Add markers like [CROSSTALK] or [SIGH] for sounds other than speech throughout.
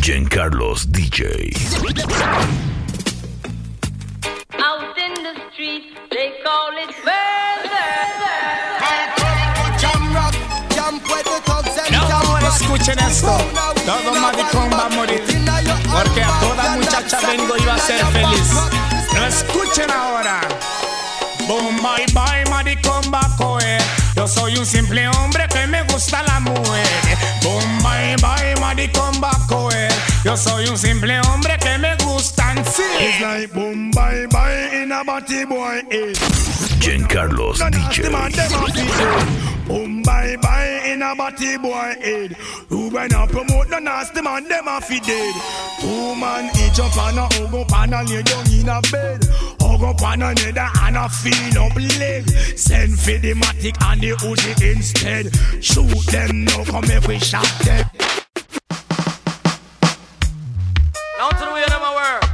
Carlos DJ. Out in the street, they call it murder. No, escuchen esto. Todo maricón va a morir. Porque a toda muchacha vengo y va a ser feliz. No escuchen ahora. Boom, bye, bye, maricón va a coger. Yo soy un simple hombre que me gusta la mujer. Boom, bye, bye, maricón va a coger. Yo soy un simple hombre que me gustan, sí. It's like boom, bye, bye in a body boy. Eh. Carlos No DJ. man, them a fi dead. Boom, bye, bye in a body boy head. Who when I promote no nasty man, them a fi dead. Two man each up on a hug up and a lay down in a bed. Hug up on another and a feel up leg. Send for the matic and the Uzi instead. Shoot them now, come if we shot them. Now to the way them work.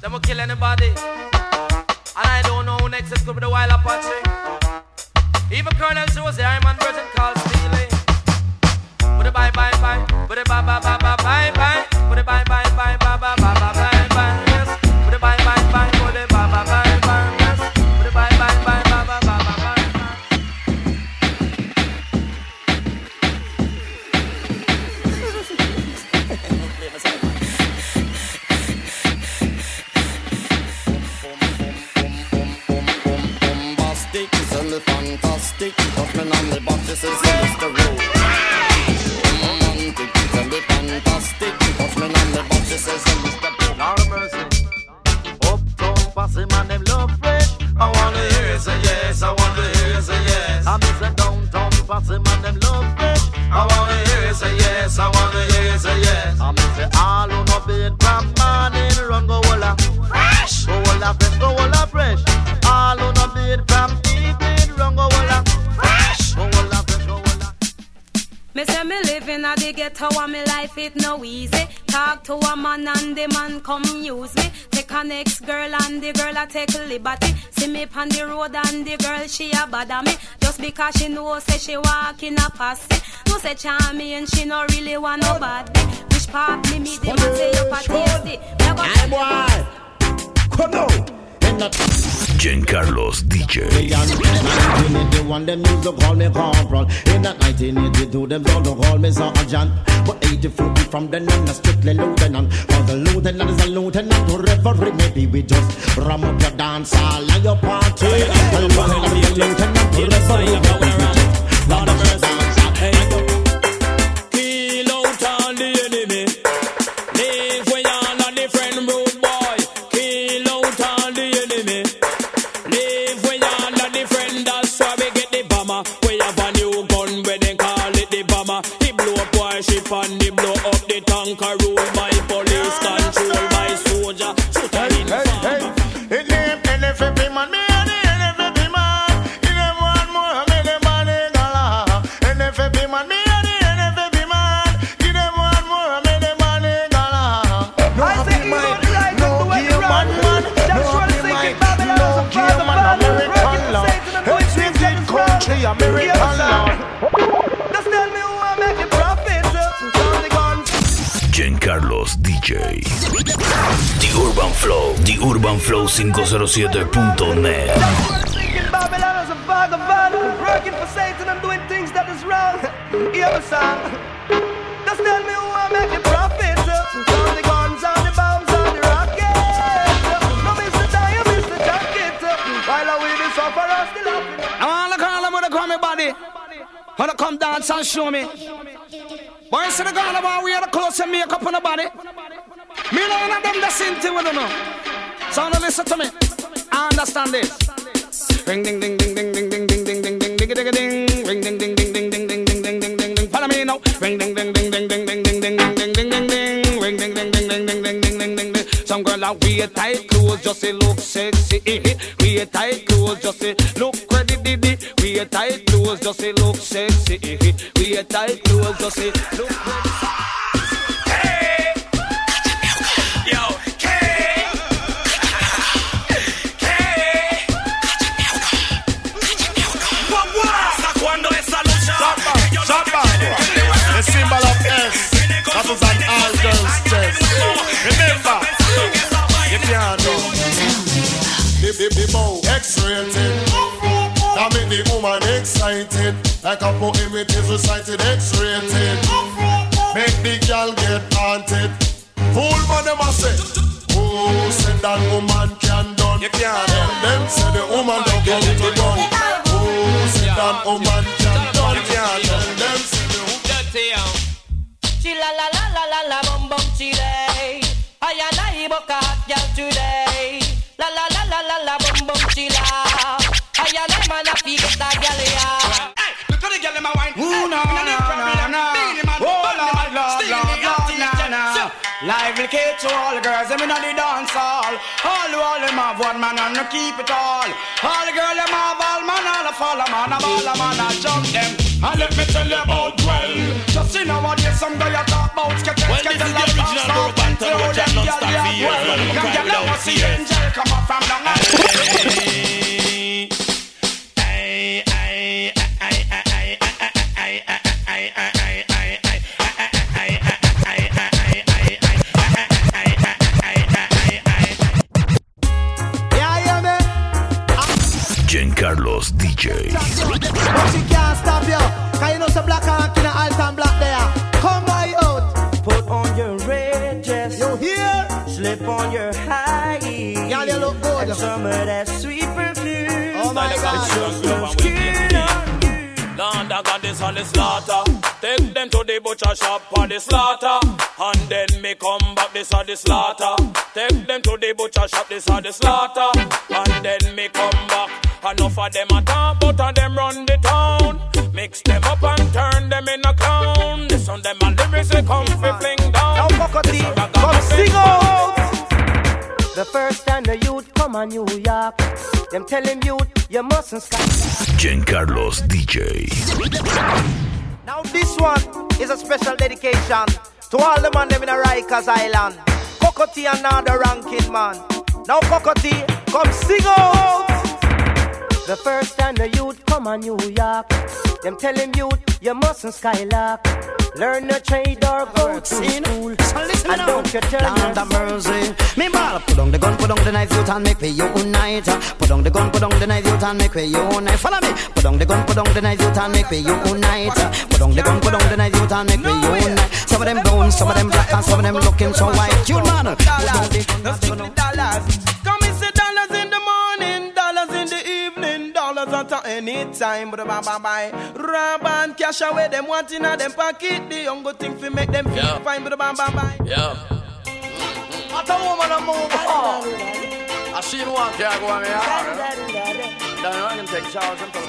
Them will kill anybody. And I don't know who next it could be the wild Apache. Even Colonel Joe the Iron Man version called Steely. Put it bye bye bye. Put it bye bye bye bye bye bye. Put it bye bye citizens in the road. Fantastic, me on the love fresh. I wanna hear say yes, I wanna hear say yes. I'm the and me life it no easy. Talk to a man and the man come use me. Take a next girl and the girl a take a liberty. See me on the road and the girl she a bother me. Just because she know say she walk in a posse. No say charming and she no really want nobody. Which part me meet them and say you a tasty. Me Hey boy, come on. In the Carlos DJ. In 1981, them used to call me corporal. In that 1982, them don't call me sergeant. But 84 from then on, a strictly lieutenant. For the lieutenant is a lieutenant to reverie. Maybe we just ram up your dance hall and your party. The lieutenant is a lieutenant to reverie. Maybe we just ram up your dance hall and your Kill pan the blow up the tanker rule by Flow. The Urban Flow 507.net. Babylon as a vagabond, working for Satan and doing things that is wrong. Hear song. Just tell me who I make it profit. From the guns and the bombs and the rockets. No Mr. Die, Mr. Jacket. While I will be suffer, still laughing. I wanna call them when they call body. Wanna come dance and show me. Boy, see the about we had a clothes makeup on the body. Me know none of them the same thing with them. know. So now listen to me. I understand this. Ring ding ding ding ding ding ding ding ding ding ding ding ding ding ring ding ding ding ding ding ding ding ding ding ding ding follow me now ring ding ding ding ding ding ding ding ding ding ding ding ding ding ring ding ding ding ding ding ding ding ding ding Some girl a wear tight clothes just to look sexy. Wear tight clothes just to look. Diddy. Wear tight clothes just to look sexy. Wear tight clothes just to look ready. Can't do. The, bow X-rated. That make the woman excited. Like a poem it is recited X-rated. Make the girl get haunted. Fool man them a say. Who said that woman can done? You can't. Them say the woman don't come to done. Who said that woman Lively kid to all the girls, them inna the dance hall. All the all them have one man and no keep it all. All the girls them have all man, all the fall man, a ball a man, a jump them. And let me tell you about well. Just see nowadays some guy a talk about sketch Well, this is the original Borough Bantam, which I don't stop for years, but I'm crying without see tears. angel come up from down Hey, Jeancarlos DJ. But she can't stop you. Cause you know some black and in a Alton black there. Come by out. Put on your red dress. You hear? Slip on your high heels. Y'all, you look good. And some of that sweet perfume. Oh my God. Skin on you. Land a on the slaughter. Take them to the butcher shop for the slaughter. And then me come back, this are the slaughter. Take them to the butcher shop, this are the slaughter. And then me come back. Enough of them a talk, but of them run the town. Mix them up and turn them in a clown. This on them and lyrics they come fi fling down. Now, Cocoa Tea, This a come sing out. The first time the youth come on New York, them tell him youth, you mustn't sky. Jeancarlos DJ. Now this one is a special dedication to all the man them in a Rikers Island. Cocoa Tea and now the ranking man. Now Cocoa Tea, come sing out. The first time the youth come on New York, them tell him youth, you mustn't skylark. Learn a trade or go to school. And don't you tell Land of mercy. Me ball, put on the gun, put on the knife, youth and make we unite. Put on the gun, put on the knife, youth and make we unite. Follow me. Put on the gun, put on the knife, youth and make we unite. Put on the gun, put on the knife, youth and make we unite. Some of them brown, some of them black, and some of them looking so white. You man, put on the gun, Let's put give me dollars. Come dollars at any time. But bye bye bye. Rub and cash away them want in a them pocket. The young good thing fi make them feel Yeah. fine. But bye bye bye. Yeah. What a woman a move. Oh. I see you want to go on me hard. Then I can take charge and put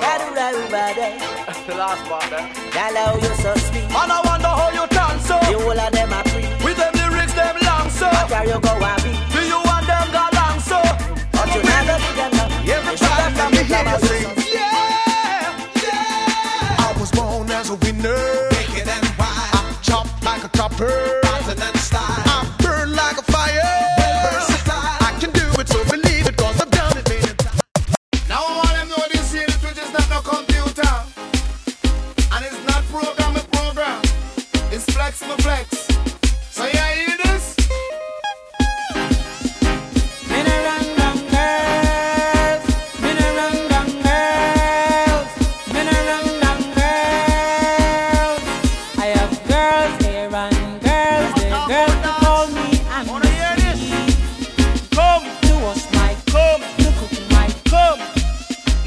the [LAUGHS] last part there. Hello, you so sweet. And I wonder how you dance so. You all of them are free. With them lyrics them long so. Where you go and be? Do you want them go long so? But you never did enough. Every time I me hear you sing. A winner. Wicked and wild. I chop like a chopper. Rotten and style. I burn like a fire. I can do it, so believe I've done it. Now them know is not no computer. And it's not program. It's flexible flex. So you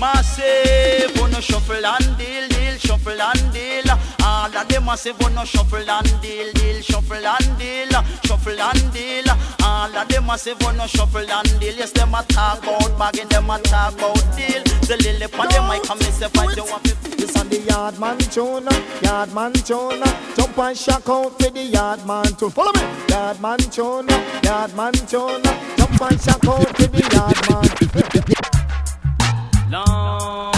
Massive, wanna shuffle and deal, deal, shuffle and deal. All of them a say for no shuffle and deal, deal, shuffle and deal, shuffle and deal. All of them a say for no shuffle and deal. Yes, them a talk about bagging, them a talk about deal. The lily pon them come me say fight you want. This on the yard man tune, yard man tune. Jump and shock out to the yard man tune. Follow me. Yard man tune, yard man tune. Jump and shock out to the yard man. Long.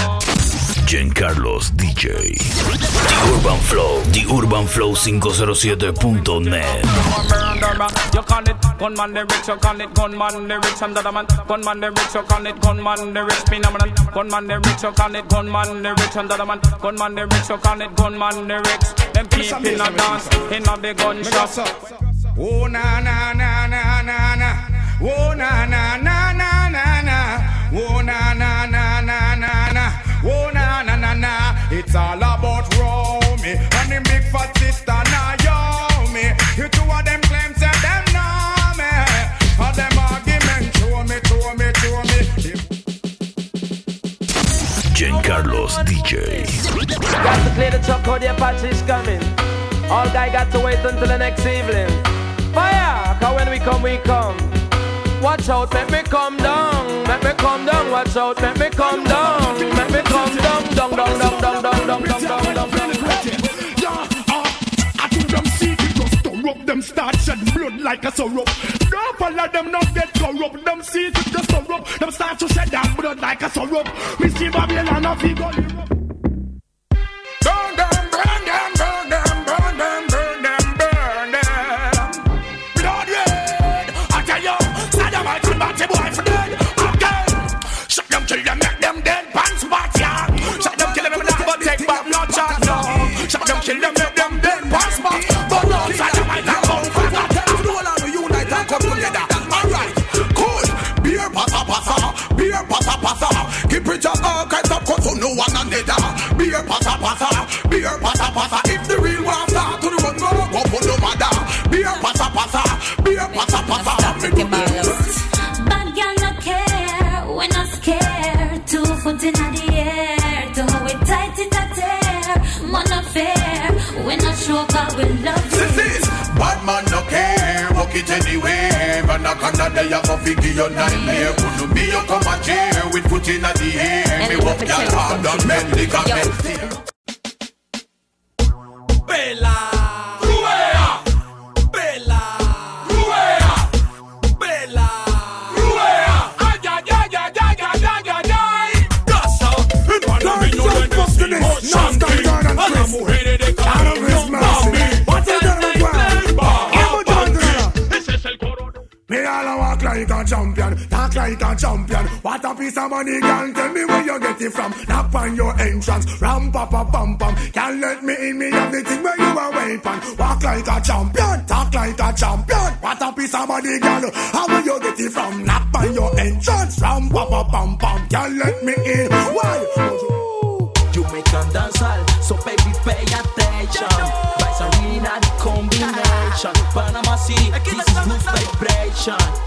Jeancarlos DJ. The Urban Flow, The Urban Flow 507.net. You call it gunman lyrics, you call it gunman lyrics, and the man gunman lyrics, you call it gunman lyrics, phenomenon. Gunman lyrics, you call it gunman lyrics, and the man gunman lyrics, you call it gunman lyrics. Them people in a dance, in a big gun shop. Oh na na na na na na. Oh na na na na na na. Oh na na na na na na. Oh na na na na. It's all about Romy and the big fat sister Naomi. You two of them claim say them know me. All them argument show me, show me, show me. Jeancarlos DJ. Got to clear the truck, how the Apache's coming. All guy got to wait until the next evening. Fire! Cause when we come, we come. Watch out, make me come down. Make me come down, watch out, make me come down. Make me come down, down, down, down, down, down, down, down, down, down, down. Yeah, uh, I think them see it just corrupt. Them start shed blood like a syrup. Don't follow them, not get corrupt. Them see it just corrupt. Them start to shed that blood like a syrup. We see Babylon a figure. Burn them, burn them, burn them, kill them, make them dead. Pants spot. But no, Saddam I turn back for dead. Tell them to all and unite and come together. Alright, cool. Beer pasa pasa, beer pasa pasa. Keep it up, all kinds of cut to no one another. Beer pasa pasa, day I go figure your nightmare. Couldn't be you come a chair with foot in the air. Me walk your hard done men ligament. Bella. What a piece of money, girl. Tell me where you get it from. Knock on your entrance, ram pa pa pam pam. Can't let me in, me have the thing where you a weapon. Walk like a champion, talk like a champion. What a piece of money, girl. How will you get it from? Knock on your entrance, ram pa pa pam pam. Can't let me in. Why? Jamaican dancehall, so baby pay attention. Vice arena the combination. Panama City, this is new vibration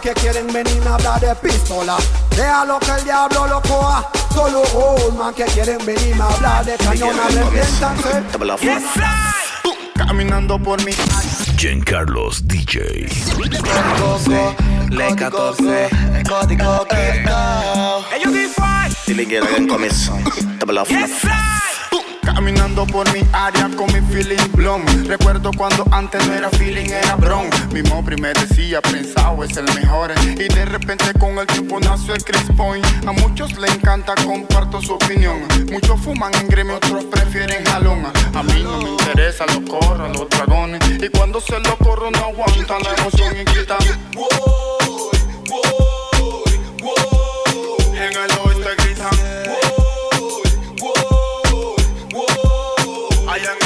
que quieren venir a hablar de pistola. Déjalo que el diablo lo coja. Solo old man que quieren venir a hablar de cañón Arrepiéntanse Caminando por mi Giancarlos DJ. Le 14, el código quitado. Ellos define. Dile que hagan comienzo. Double off. Caminando por mi área con mi feeling blom Recuerdo cuando antes no era feeling, era bron. Mi mopri me decía, pensado es el mejor Y de repente con el tiempo nació el Chris Point. A muchos le encanta, comparto su opinión. Muchos fuman en gremio, otros prefieren jalón. A mí no me interesa, lo corro, los dragones. Y cuando se lo corro no aguantan la emoción y gritan En el oeste Showtime! I am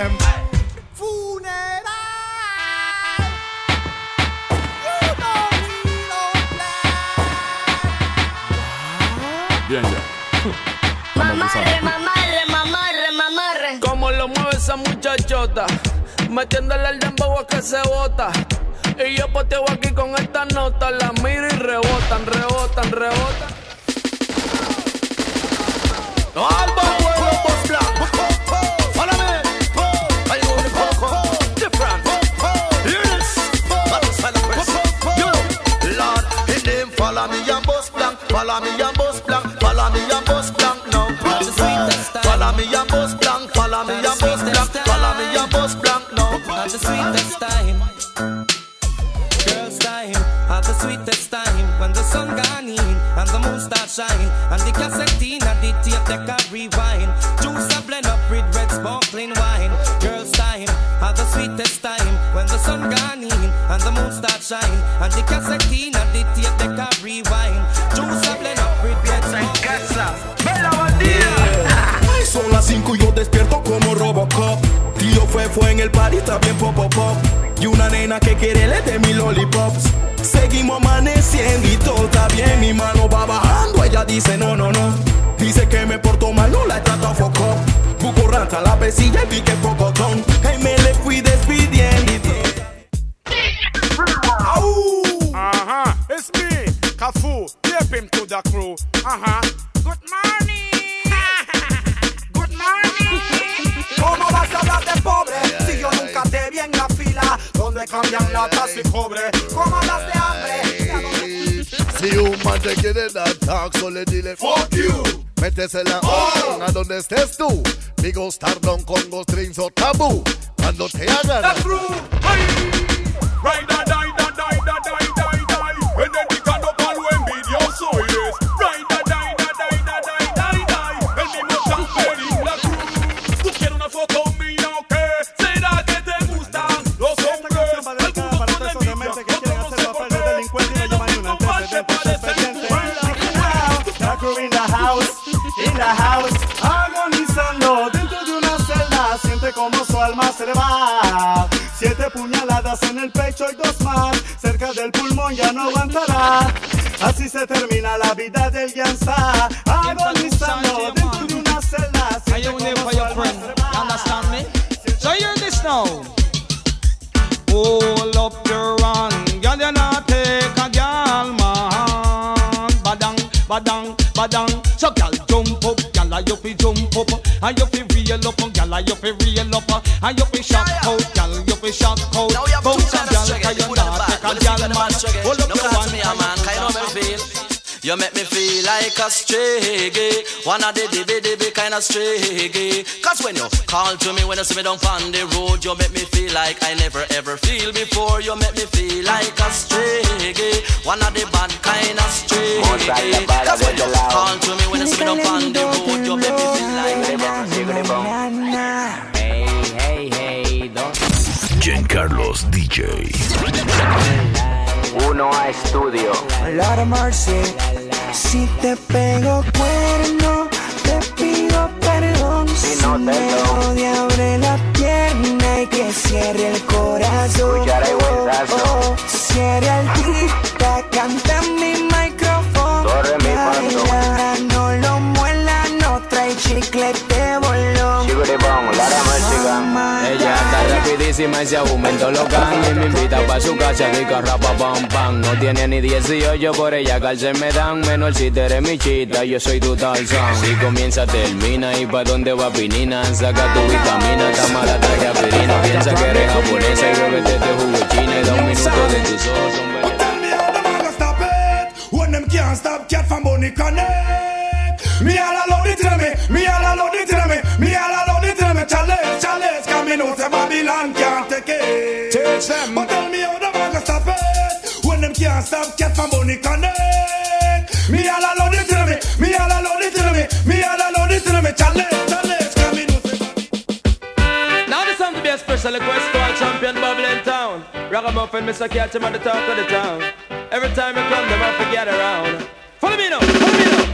girl them. Bien ya. Mamarre, mamarre, mamarre, mamarre. Como lo mueve esa muchachota, metiéndole el dembow a que se bota. Y yo poteo aquí con esta nota, la miro me and boss blank. Follow me and boss blank. Follow me and boss blank now. At the sweetest time, girls time, at the sweetest time when the sun gone in and the moon start shine and the cassette in and the tape deck a rewind. Juice a blend up with red sparkling wine. Girls time, at the sweetest time when the sun gone in and the moon start shine and the cassette in and the tape deck a rewind. Juice a blend up with red Ay, Son las 5 y yo despierto como Robocop. Tío fue, fue en el party, está bien pop, pop, pop. Y una nena que quiere le de mi lollipops. Seguimos amaneciendo y todo está bien. Mi mano va bajando, ella dice no, no, no. Dice que me porto mal, no la he tratado foco. Buco ranta la pesilla y vi que pocotón. Y me le fui despidiendo. Uh-huh, it's me, Kafu. Tape him to the crew. Uh-huh. Good morning. En la fila donde cambian latas y cobre? ¿Cómo hablas de hambre? Si un man te quiere dar talk, solo dile fuck you. Métesela oh. a donde estés tú. Digo Stardom con Ghost Strings o tabú. Cuando te hagan. The crew. Ride or die, da, die, da, die, die, die. House, agonizando dentro de una celda. Siente como su alma se le va. Siete puñaladas en el pecho y dos más. Cerca del pulmón ya no aguantará. Así se termina la vida del Yansa. Agonizando dentro de una celda. Are you there for your friend? You understand me? So hear this now. Hold up your hand, girl, you not take a girl, man. Badang, badang, badang. You fi jump up, and you fi reel up, girl, you fi reel up, and you fi shock out, girl, you fi shock out. Bounce a girl, 'cause you not take a girl, man. Hold up your hand, a man, can you know me feel? You make me like a stray. Gay One of the dibby dibby kind of stray. Gay Cause when you call to me, when you see me down on the road You make me feel like I never ever feel before. You make me feel like a stray. Gay One of the bad kind of stray. Gay Cause when you call to me, when you see me down on the road You make me feel like I never Hey, hey, hey, dos. Jeancarlos DJ. Uno a estudio. Laura Marcy, si te pego cuerno, te pido perdón. Si no te me abre la pierna y que cierre el corazón. Huesazo. Oh, cierra el tita, canta en mi micrófono. Do, re, mi. Baila, no lo muela, no trae chicle de bolón. Chiguribón, Lara Michigan. Ella está rapidísima y se aumentó los me invita pa' su casa que rapa pam pam. No tiene ni 18, por ella cárcel me dan Menos si te eres mi chita, yo soy tu Tarzán. Si comienza, termina y pa' dónde va pinina Saca tu vitamina, está mala, traje aspirina Piensa que eres japonesa y bebete este jugo china Y da un de tu sol, When them can't stop cat from connect Me all alone, know say Babylon can't take it. Teach them. But tell me how the man can stop it. When them can't stop, cat from Bonnie connect. Me all alone it to me. Me all alone it to me. Me all alone it to me. Challenge, challenge. Come me know say Now this time to be a special request to our champion Bubble in town. Ragamuffin, Mr. Catch him at the top of the town. Every time you come, them have to get around. Follow me now, follow me now.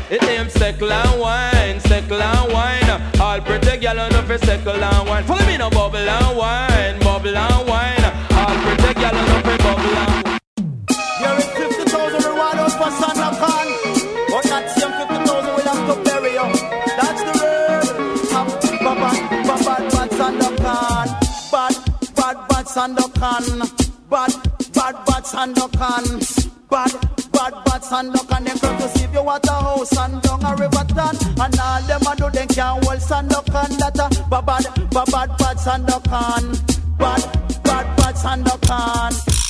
It aims steckle and wine, steckle and wine. All pretty gal on for steckle and wine. Follow me now, bubble and wine, bubble and wine. All pretty gal on for bubble and wine. Here is 50,000 reward out for Sandakan. But that same 50,000 will have to bury you. That's the word. Bad, bad, bad, bad Sandakan. Bad, bad, bad Sandakan. Bad, bad, bad Sandakan. Bad, bad, bad Sandakan. Them come to see if you a house and down a river town. And all them a do, them can't hold Sandakan. That uh, a bad, bad, bad, bad, bad Sandakan. Bad, bad, bad Sandakan. Yo,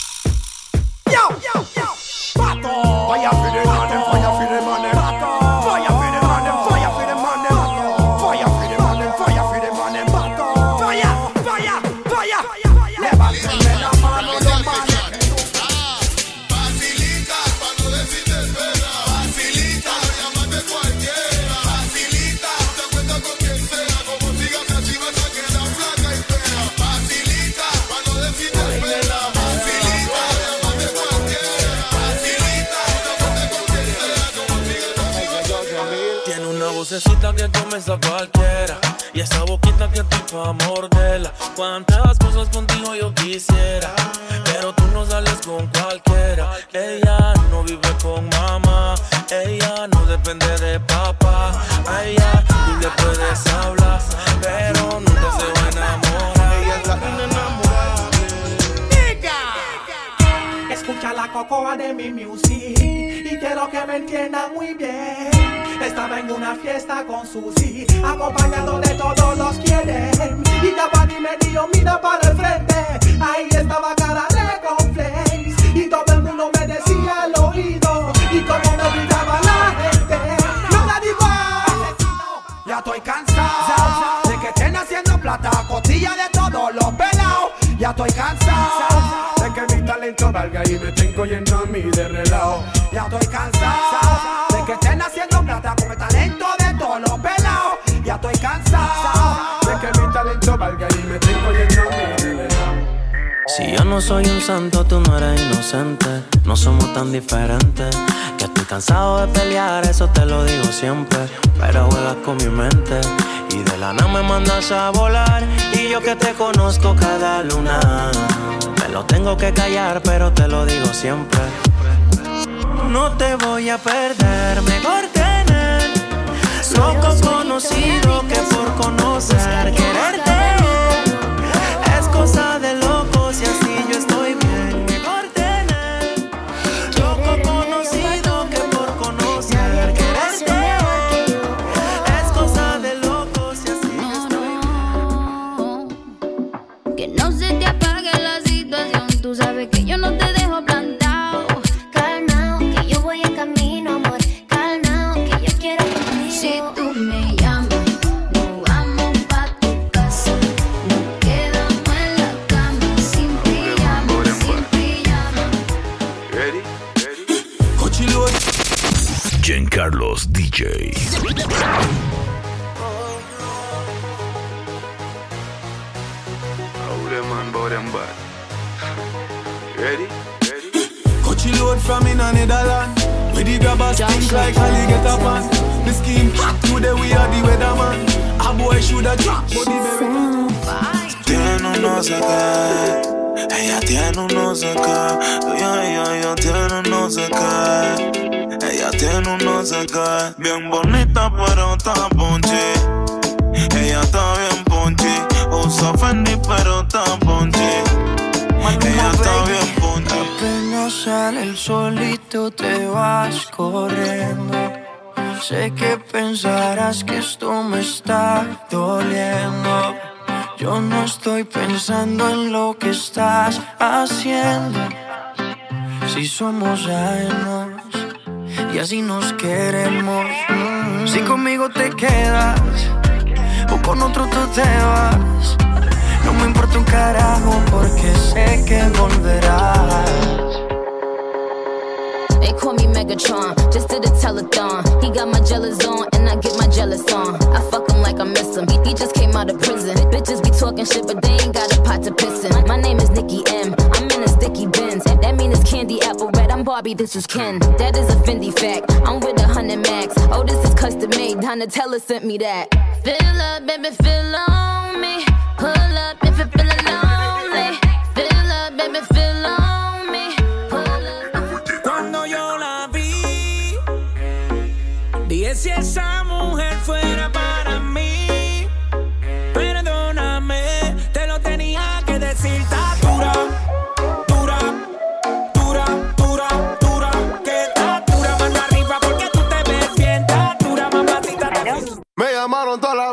Pero juegas con mi mente. Y de la nada me mandas a volar. Y yo que te conozco cada luna. Me lo tengo que callar, pero te lo digo siempre. No te voy a perder, mejor somos ajenos y así nos queremos. Si conmigo te quedas o con otro tú te vas, no me importa un carajo porque sé que volverás. They call me Megatron, just did a telethon. He got my jealous on, and I get my jealous on. I fuck him like I miss him. He, he just came out of prison. Bitches be talking shit, but they ain't got a pot to piss in. My name is Nicki M. I'm in Dicky Benz. That mean it's candy apple red. I'm Barbie, this is Ken. That is a Fendi fact. I'm with a hundred max. Oh, this is custom made. Donatella sent me that. Fill up, baby, fill on me. Pull up if you're feeling lonely. Fill up, baby, fill on me. Pull up. Cuando yo la vi, dije si esa mujer fuera para llamaron toda la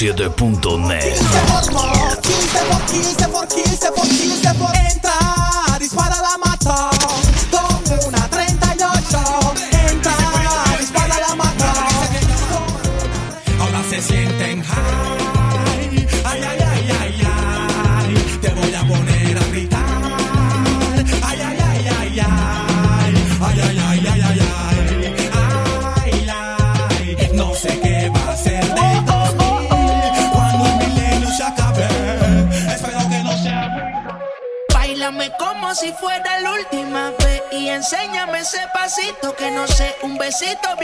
съедай necesito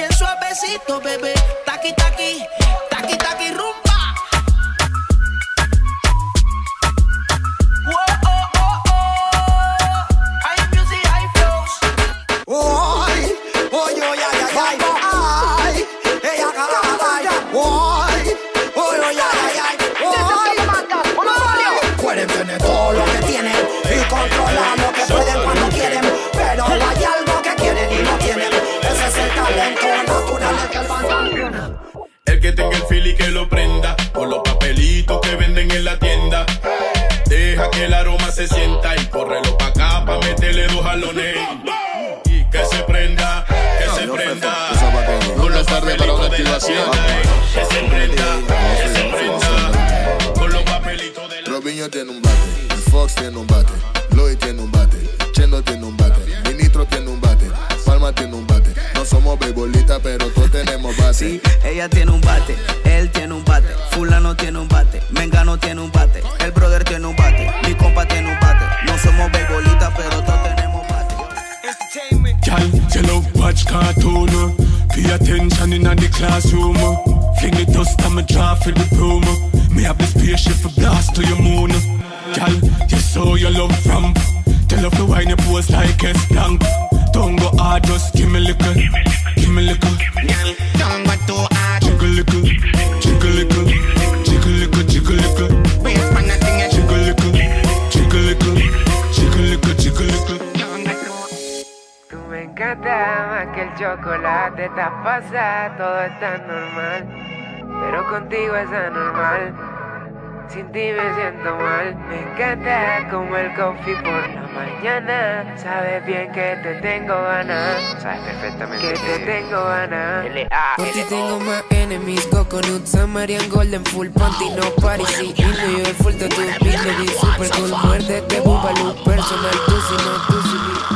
que el chocolate te pasa, todo es tan normal. Pero contigo es anormal, sin ti me siento mal. Me encanta como el coffee por la mañana. Sabes bien que te tengo ganas. Sabes perfectamente que te tengo ganas. Por ti tengo más enemies, coconut, Samarian, golden full, panty, no Paris, y New York, full tattoo, super cool, muerte, que bubalú, personal, tú si no, tú si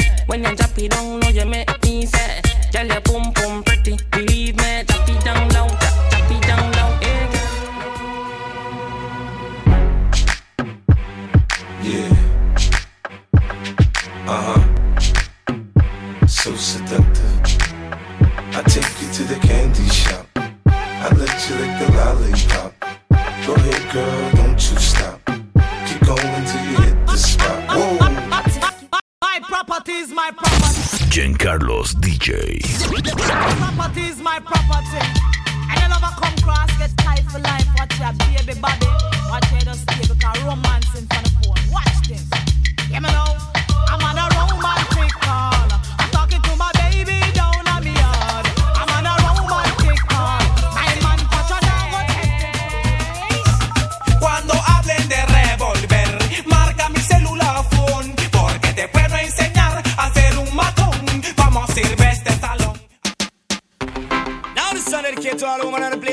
When you drop it down, know you make me say, girl, you boom boom pretty, believe me. Jeancarlos DJ. My property. And you never come cross, get for life. Watch your baby body. Watch your because Roman.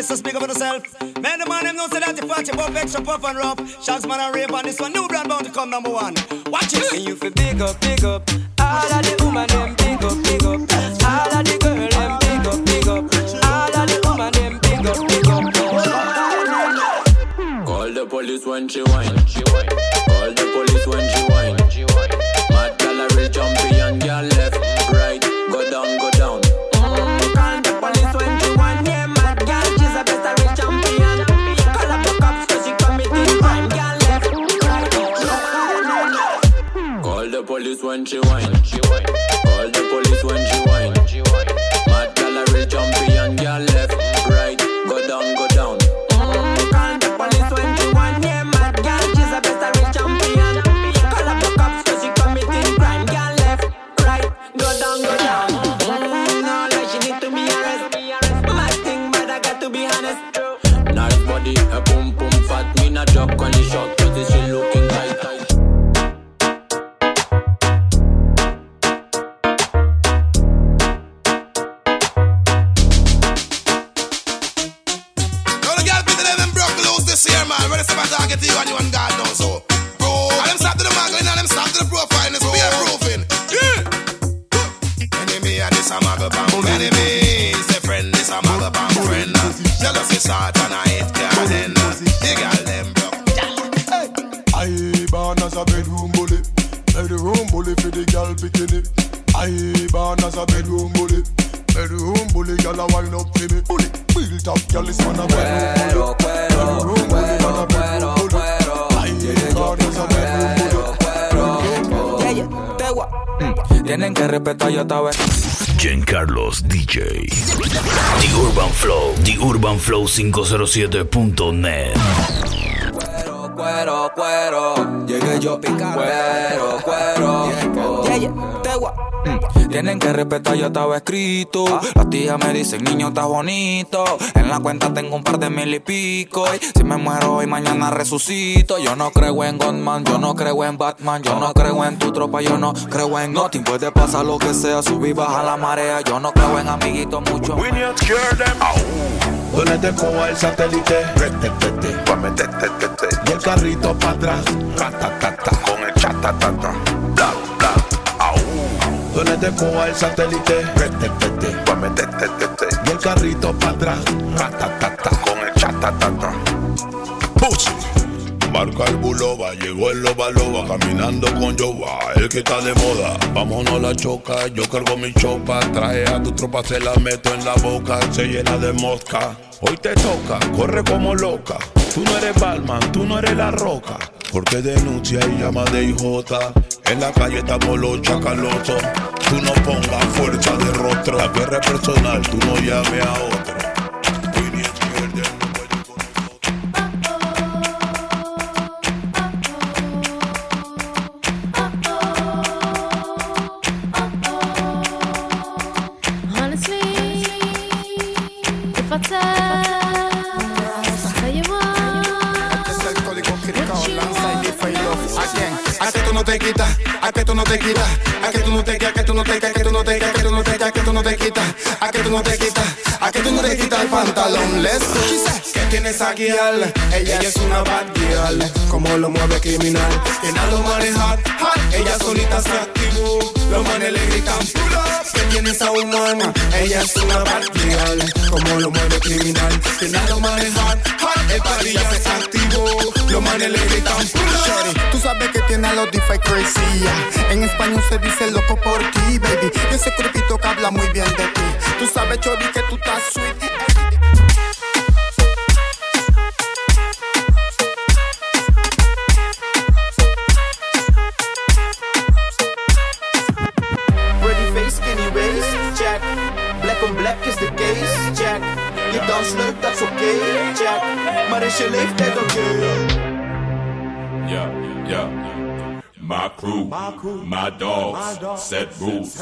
so speak up for yourself. Man, the man, them know say that the party pop extra puff and rough. Shanks man and rape on this one. New brand bound to come number one. Watch it. And you feel big up, big up. All of the woman them big up, big up. All of the girl them big up, big up. All of the woman them big up, big up. Call the police when she whine. Call the police when she whine. 507.net. Cuero, cuero, cuero. Llegué yo picando. Cuero, cuero. Mm. Tienen que respetar, yo estaba escrito. Las tías me dicen, niño, estás bonito. En la cuenta tengo un par de mil y pico. Y si me muero hoy, mañana resucito. Yo no creo en Godman, yo no creo en Batman. Yo no creo en tu tropa, yo no creo en nothing. Puede pasar lo que sea, subir, baja la marea. Yo no creo en amiguitos mucho. We Duélete como el satélite. Vete, vete. Pame, te, te, te. Y el carrito para atrás. Con el chatatata. Da, da. Au. Duélete como el satélite. Vete, vete. Pame, te, te, te, te. Y el carrito para atrás. Ratatata. Con el chatatata. Marca el buloba, llegó el loba loba, caminando con Yoba, el que está de moda. Vámonos la choca, yo cargo mi chopa, trae a tu tropa, se la meto en la boca, se llena de mosca. Hoy te toca, corre como loca. Tú no eres Balman, tú no eres la roca. Porque denuncia y llama de hijota. En la calle estamos los chacalosos. Tú no pongas fuerza de rostro. La guerra personal, tú no llames a otro. No te quitas, a que tú no te quitas, a que tú no te quitas, a que tú no te quitas, a que tú no te quitas, a que tú no te quitas, a que tú no te quitas, a que tú no te quitas el pantalón. Let's go. ¿Qué tienes aquí, girl? Ella es una bad girl, como lo mueve criminal, que nada lo maneja, ella solita se activó, los manes le gritan ¿Qué tienes a humana? Ella es una bad como lo mueve criminal, que nada lo maneja, hot. el party ya se activó, los manes le gritan pull tú sabes que tiene a los DeFi crazy. En español se dice loco por ti, baby ese grupito que habla muy bien de ti Tú sabes, Chori, que tú estás sweet dans leuk, dat is oké, check. Maar is je leeftijd oké? Yeah, yeah. My crew, my dogs, set rules,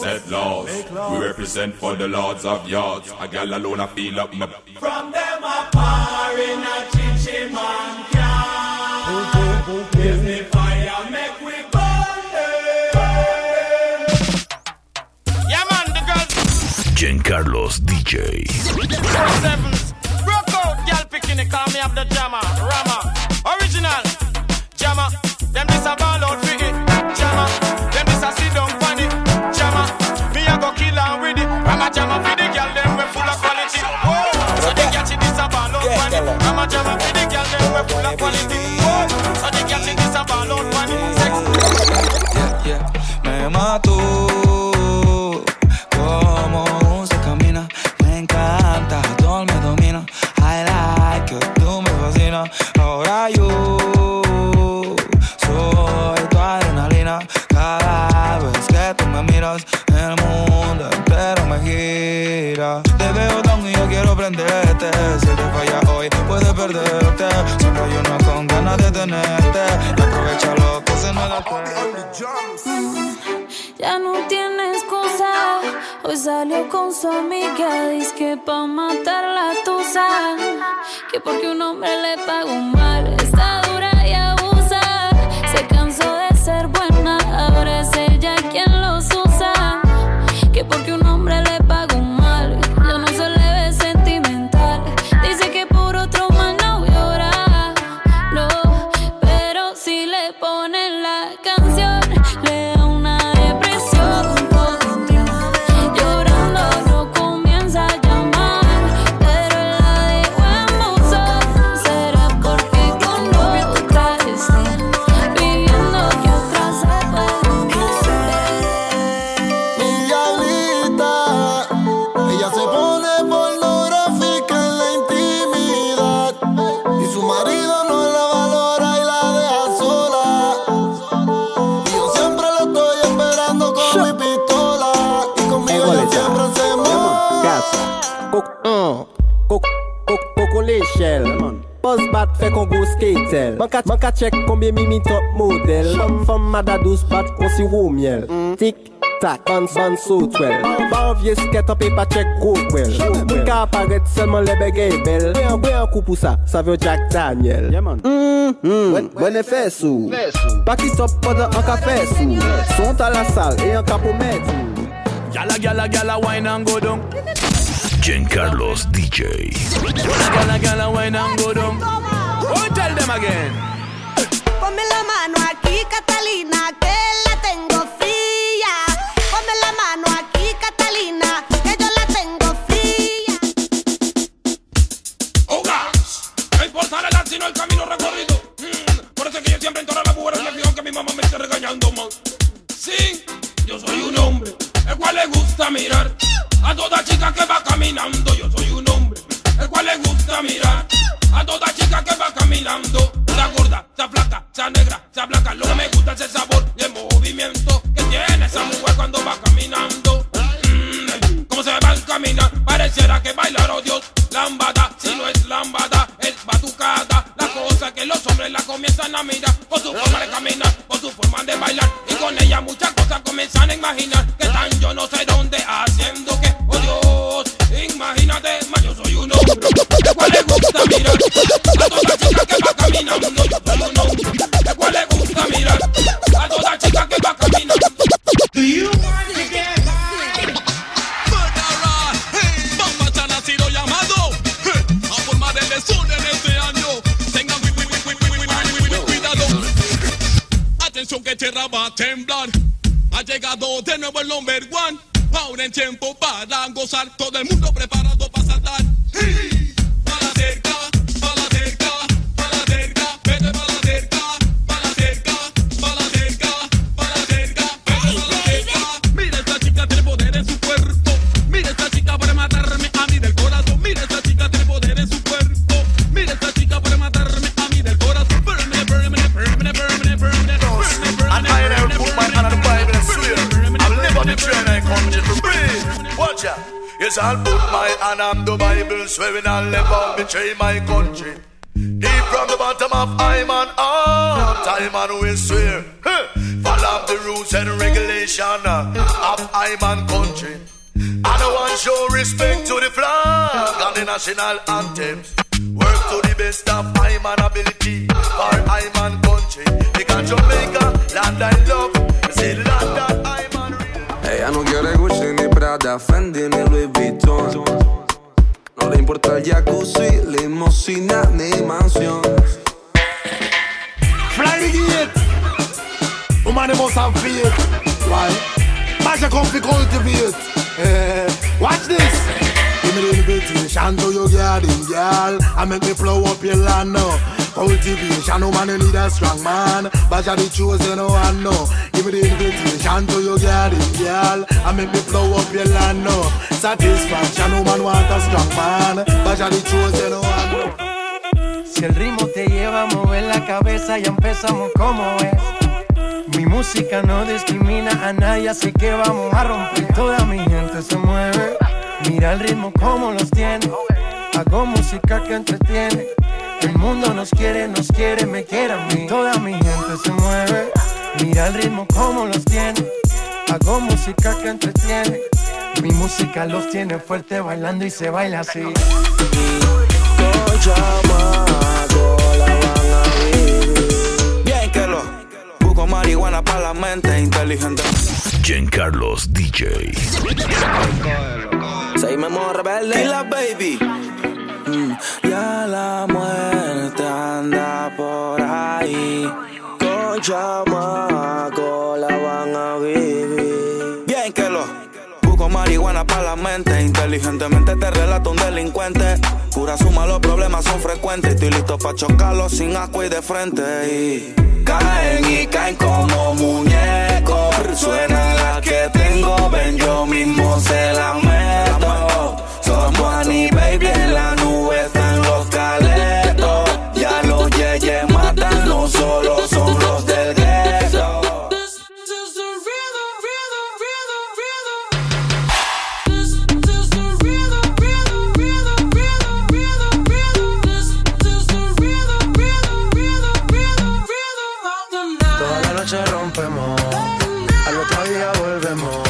set laws. We represent for the lords of yards. A gal alone, I feel up my. From them I par in a chichi man can. Give me Jeancarlos DJ. Broke out, girl picking it, call me up the. Rama. Original. Them this a ball out for it. Them this a sit down. Me a go kill with it. Rama for the girl, them we full of quality. So the girl she this a ball out. Rama for the girl, them we full of quality. ka check combien mimi top model. Femme madadouz bat konsi wou miel. Mm. Tic tac, ban ban so twel. Ban vie sket an pe pa check go kwel. Mwen ka aparet selman le begay bel. Bwe an bwe an kou pou sa, sa vyo Jack Daniel. Yeah, man. Bwen e fesou Baki top poda an ka fesou Son ta la sal e an ka pou met Gala gala gala wine an godon Jen Carlos DJ Gala gala gala wine an godon Oh tell them again? Ponme la mano aquí, Catalina, que la tengo fría. Ponme la mano aquí, Catalina, que yo la tengo fría. Oh gosh, no importa la edad sino el camino recorrido. Mm, por eso es que yo siempre en todas las mujeres me fijo que mi mamá me esté regañando más. Sí, yo soy un hombre, el cual le gusta mirar a toda chica que va caminando. Yo soy un hombre, el cual le gusta mirar a toda chica que va caminando. Sea negra, sea blanca. Lo que me gusta es el sabor y el movimiento que tiene esa mujer cuando va caminando. Mm, cómo se va al caminar, pareciera que bailar, oh Dios, lambada, si no es lambada, es batucada. La cosa que los hombres la comienzan a mirar por su forma de caminar, por su forma de bailar, y con ella muchas cosas comienzan a imaginar que están yo no sé dónde haciendo que, oh Dios, imagínate, ma, yo soy un hombre, le gusta mirar temblar. Ha llegado de nuevo el number one. Ahora en tiempo para gozar. Todo el mundo preparado para saltar. Yes, I'll put my hand on the Bible Swearing I'll never betray my country. Deep from the bottom of I'm man heart I'm man will swear. Follow the rules and regulation Of I man country. I don't want show respect to the flag And the national anthems. Work to the best of I man ability For I'm man country. Because Jamaica, land I love. Say land that I Ella no quiere Gucci ni Prada, Fendi ni Louis Vuitton. No le importa el jacuzzi, limosina ni mansión. Fly the gate. Woman, must have faith. Why? Masha come to cultivate. Eh, watch this. Give me the invitation to your garden, girl. I make me plow up your land now. Cultivation, woman, you need a strong man. Basha the chosen one, no. Give me the invitation to your garden, girl. I make me plow up your land now. Satisfaction, woman, want a strong man. Basha the chosen one, no. Si el ritmo te lleva a mover la cabeza, ya empezamos como es. Mi música no discrimina a nadie, así que vamos a romper. Toda mi gente se mueve. Mira el ritmo como los tiene. Hago música que entretiene. El mundo nos quiere, nos quiere, me quiere a mí. Toda mi gente se mueve. Mira el ritmo como los tiene. Hago música que entretiene. Mi música los tiene fuerte bailando y se baila así. Bien que lo busco marihuana para la mente inteligente. Giancarlos DJ. Seguimos rebelde. Y la baby. Mm, Ya la muerte anda por ahí. Con chamaco la van a vivir. Bien que lo busco marihuana para la mente. Inteligentemente te relato un delincuente. Pura suma, los problemas son frecuentes. Estoy listo para chocarlos sin asco y de frente. Y caen y caen como muñecos. Suena la que tengo, ven yo mismo se la bien, la nube los caletos. Ya los yeyes matan, no son los del. Toda la noche rompemos, al otro día volvemos.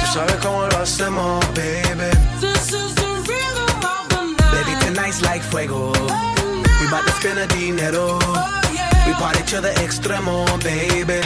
Tú sabes cómo lo hacemos, baby. fuego. We bout to spend a dinero. Oh, yeah. We party to the extremo, baby.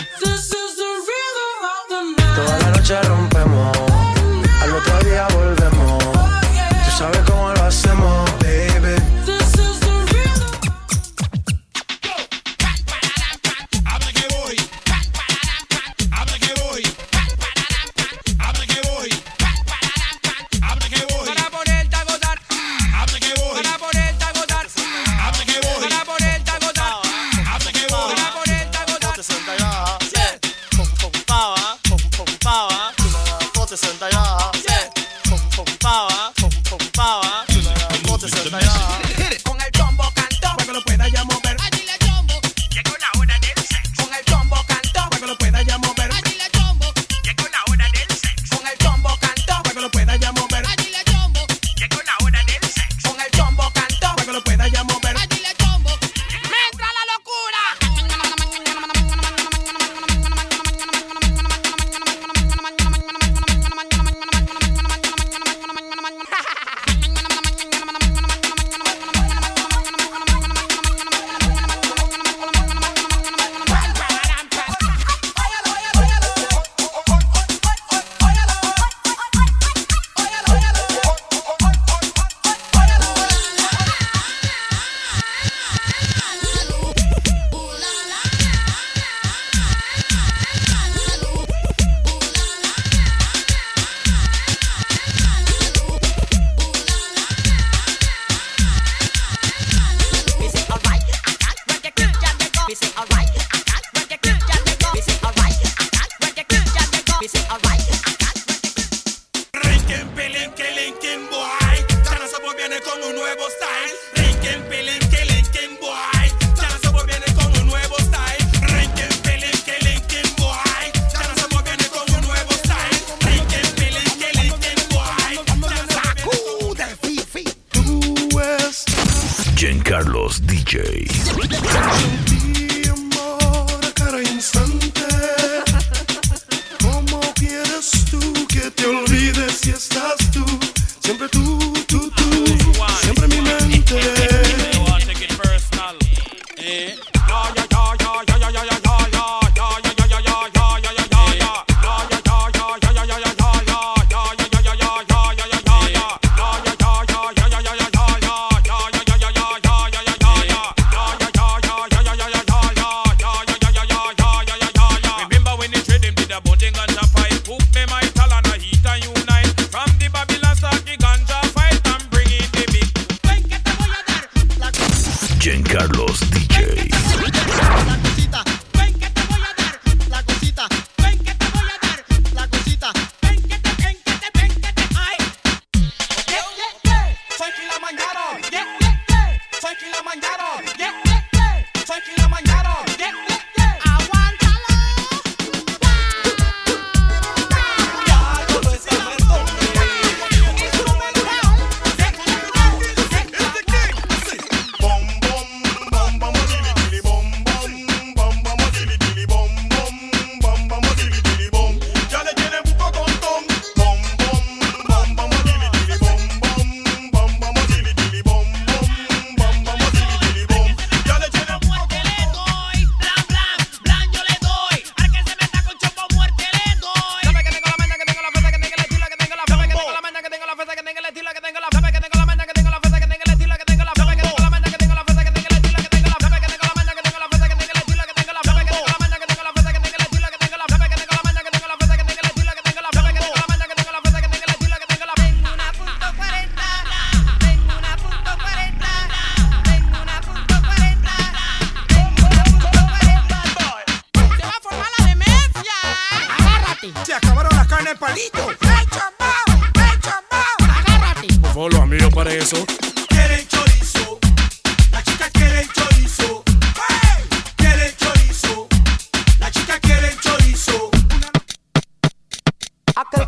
Giancarlos DJ.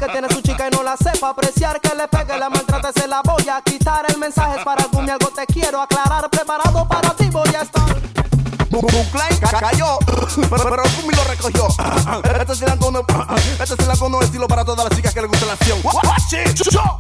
tiene su chica y no la sepa apreciar, que le pegue, la maltrate, se la voy a quitar. El mensaje es para algún y algo te quiero aclarar. Preparado para ti voy a estar. Buclay ca cayó, pero, pero Kumi lo recogió. Este es el angono, este es el angono estilo para todas las chicas que les gusta la acción. Watch it, show.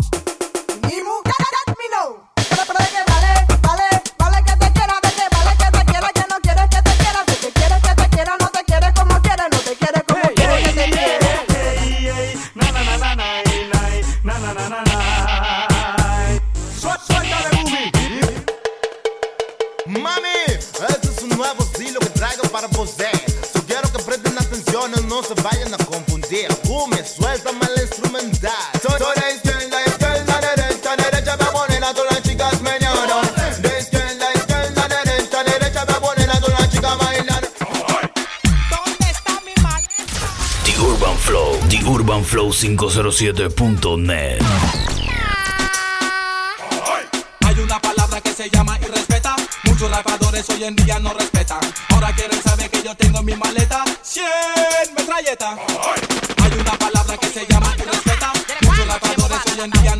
suéltame el instrumental. Soy, soy de izquierda, izquierda, derecha, derecha, voy a a todas las chicas meñaron. De izquierda, izquierda, derecha, derecha, voy a a todas las chicas bailar. ¿Dónde está mi maleta? The Urban Flow, The Urban Flow 507.net. Hay una palabra que se llama irrespeta. Muchos rapadores hoy en día no respetan. Ahora quieren saber que yo tengo mi maleta 100 metralletas. and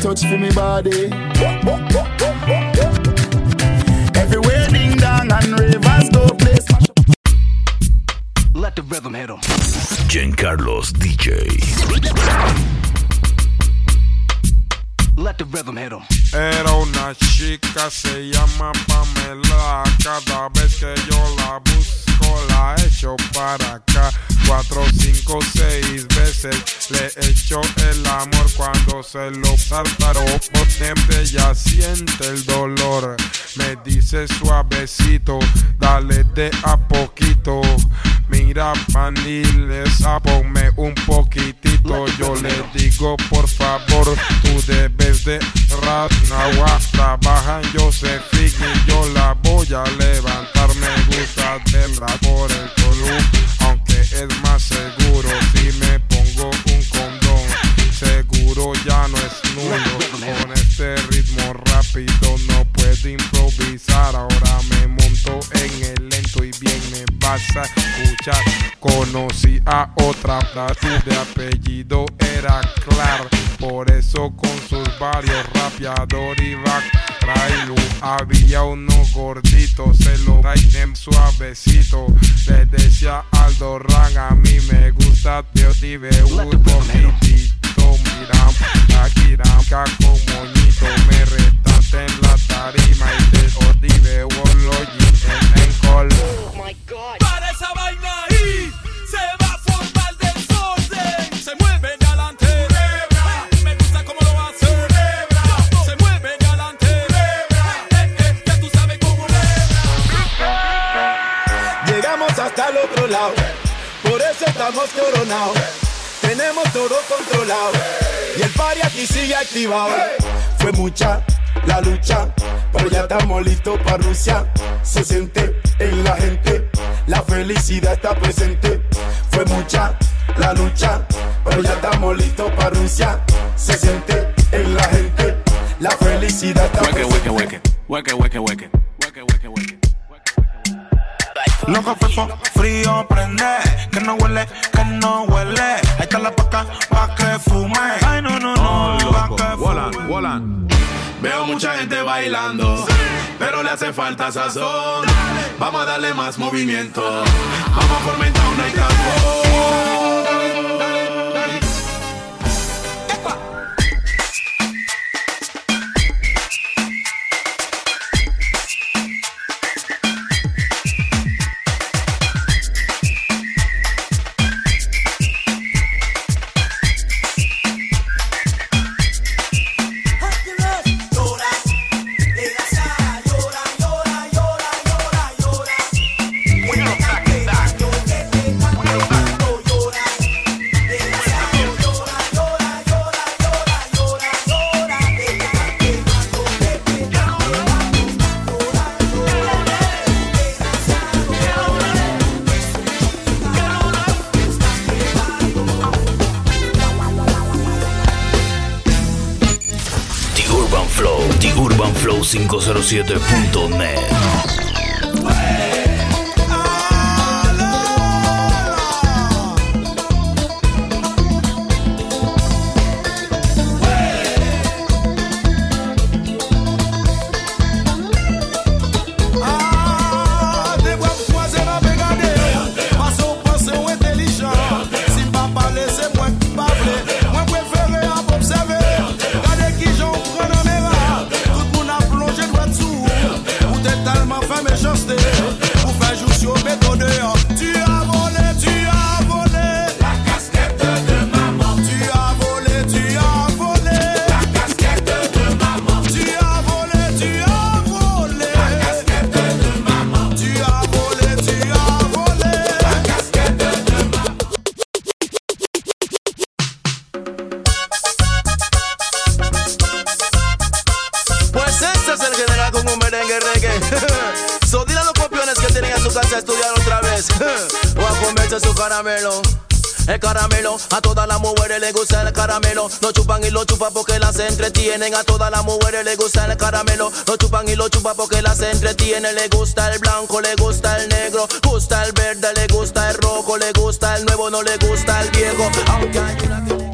touch for me body. Everywhere ding dong and rivers go place. Let the rhythm hit DJ. Let the rhythm hit him. Era una chica, se llama Pamela. Cada vez que yo la busco, la echo para acá. cuatro, cinco, seis veces le echó el amor cuando se lo saltaró. Potente ya siente el dolor. Me dice suavecito, dale de a poquito. Mira, Vanilesa, ponme un poquitito. Yo le digo, por favor, tú debes de Ratnawa. Trabaja en Josephine y yo la voy a levantar. Me gusta verla por el column, aunque es más seguro si me pongo un condón. Seguro ya no es nulo. Con este ritmo rápido no puedo improvisar. Ahora me monto en el lento y bien me vas a escuchar. Conocí a otra tu de apellido era Clar. Por eso con sus varios rapeador y back trailu. Había uno gordito, se lo traen suavecito. Le decía Aldo Ran, a mí me gusta Tío Tibe un poquitito. Mira, aquí ranca con moñito. Me retaste en la tarima y te odive Woloyi en, en col. Para esa vaina ahí se va a formar desorden. Se mueve de adelante. Me gusta cómo lo hace. Se mueve de adelante. Eh, Ya tú sabes cómo Llegamos hasta el otro lado, por eso estamos coronados. Tenemos todo controlado y el party aquí sigue activado. Fue mucha la lucha, pero ya estamos listos para Rusia. Se siente en la gente, la felicidad está presente. Fue mucha la lucha, pero ya estamos listos para Rusia. Se siente en la gente, la felicidad está presente. Loco fefo, frío prende, que no huele, que no huele. Ahí está la paca, pa' que fume. Ay, no, no, no, pa' que fume. Veo mucha gente bailando, pero le hace falta sazón. Vamos a darle más movimiento. Vamos a fomentar una estación. 107.2. entretienen. A todas las mujeres les gusta el caramelo. Lo chupan y lo chupan porque las entretienen. Le gusta el blanco, le gusta el negro. Gusta el verde, le gusta el rojo. Le gusta el nuevo, no le gusta el viejo. Aunque hay una que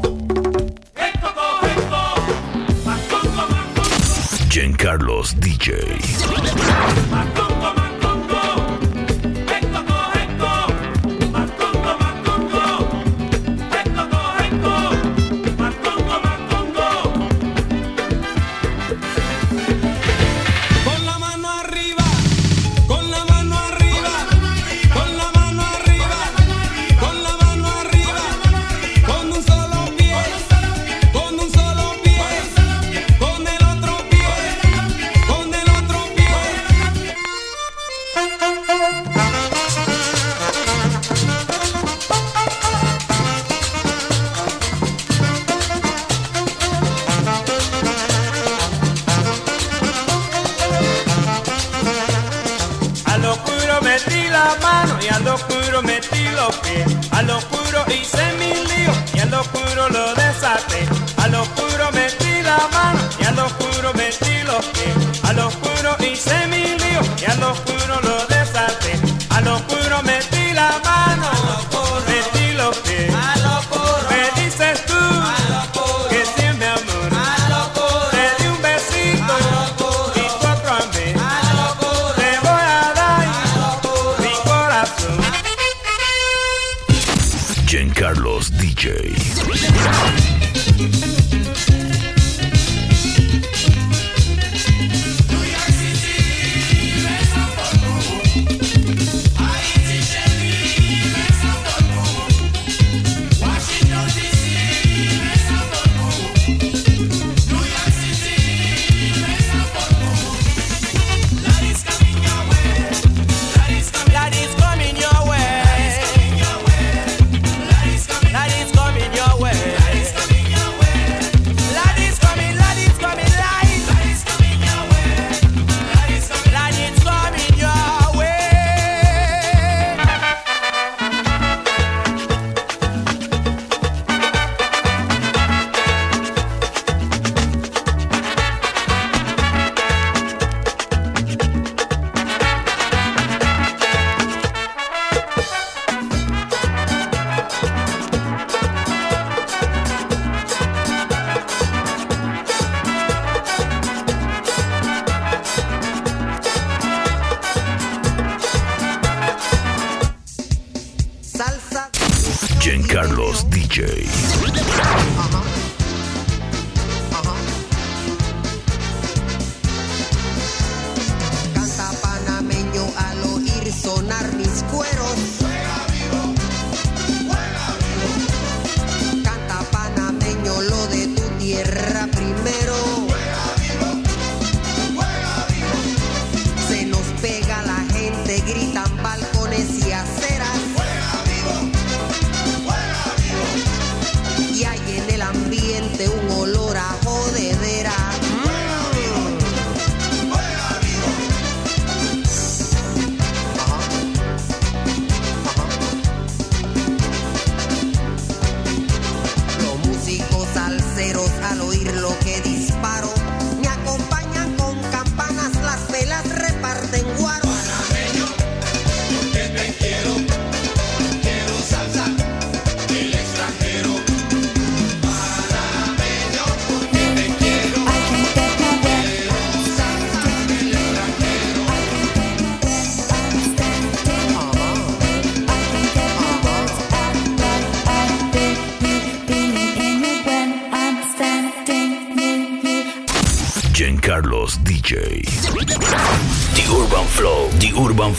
Giancarlos DJ.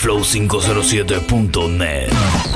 flow507.net.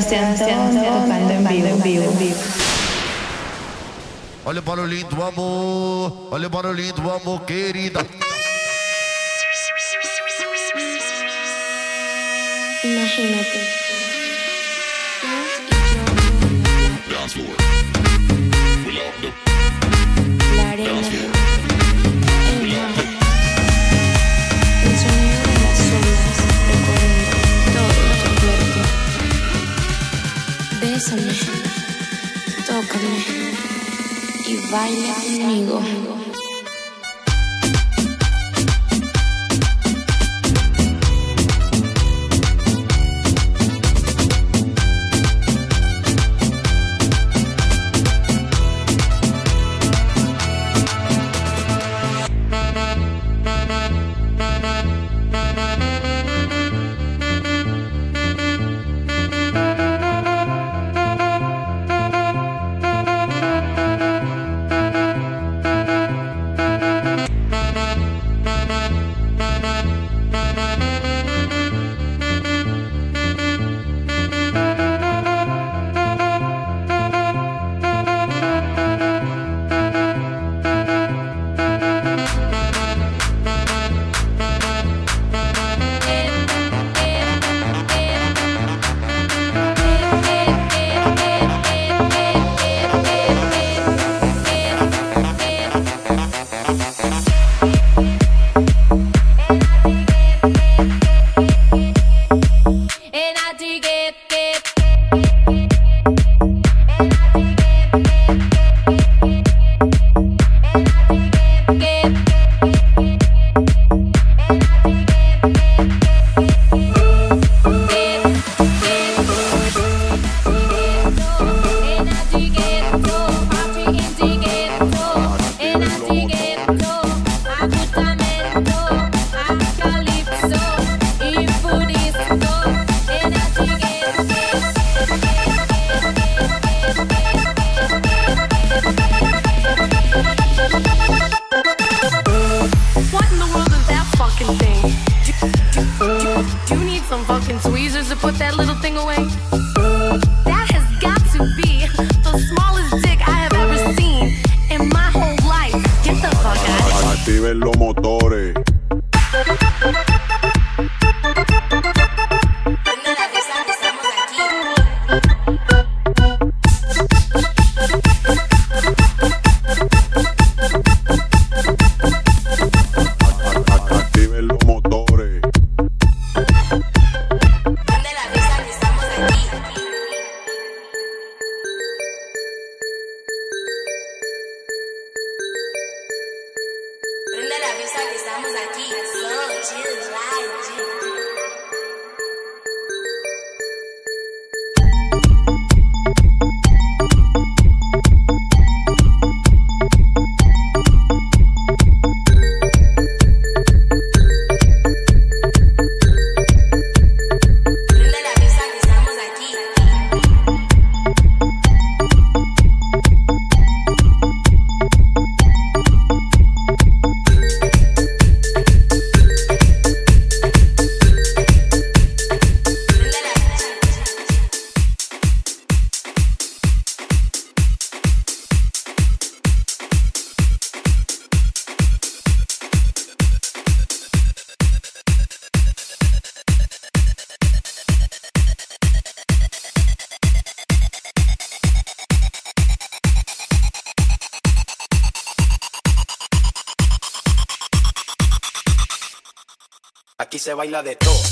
sentando, tocando. Olha o barulhinho do amor, olha o barulhinho do amor, querida. baila conmigo. Se baila de todo.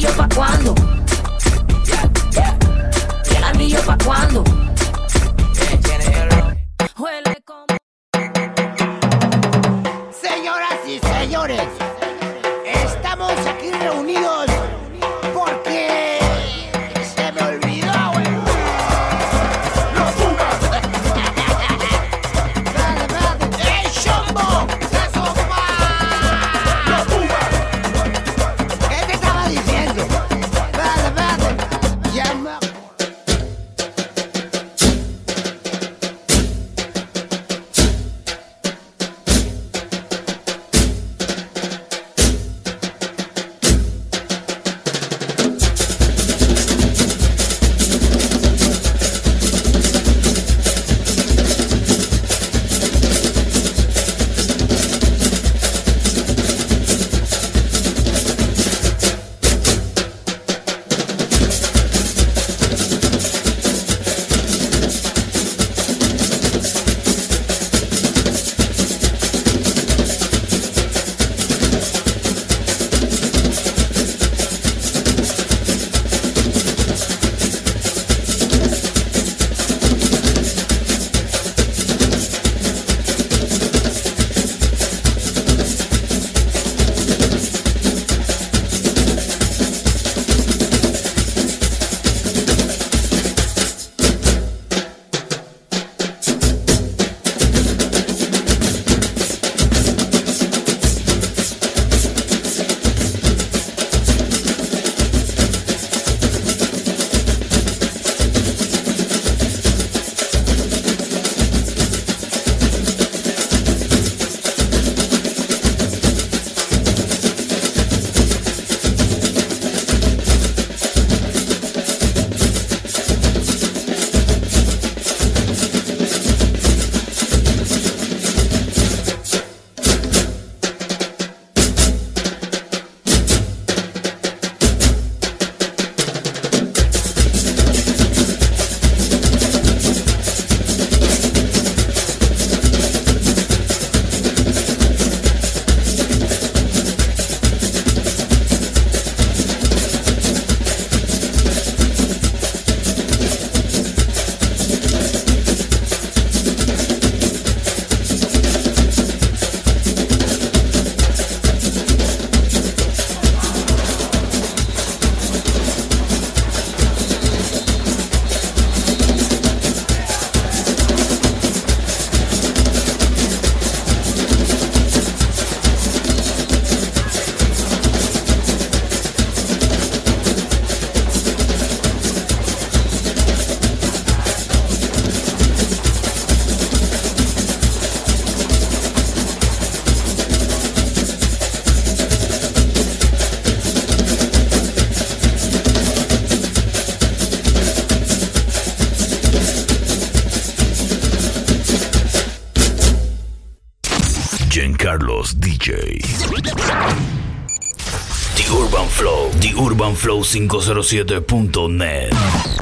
¿Y el anillo pa' cuándo? ¿Y el anillo pa' cuándo? 507.net.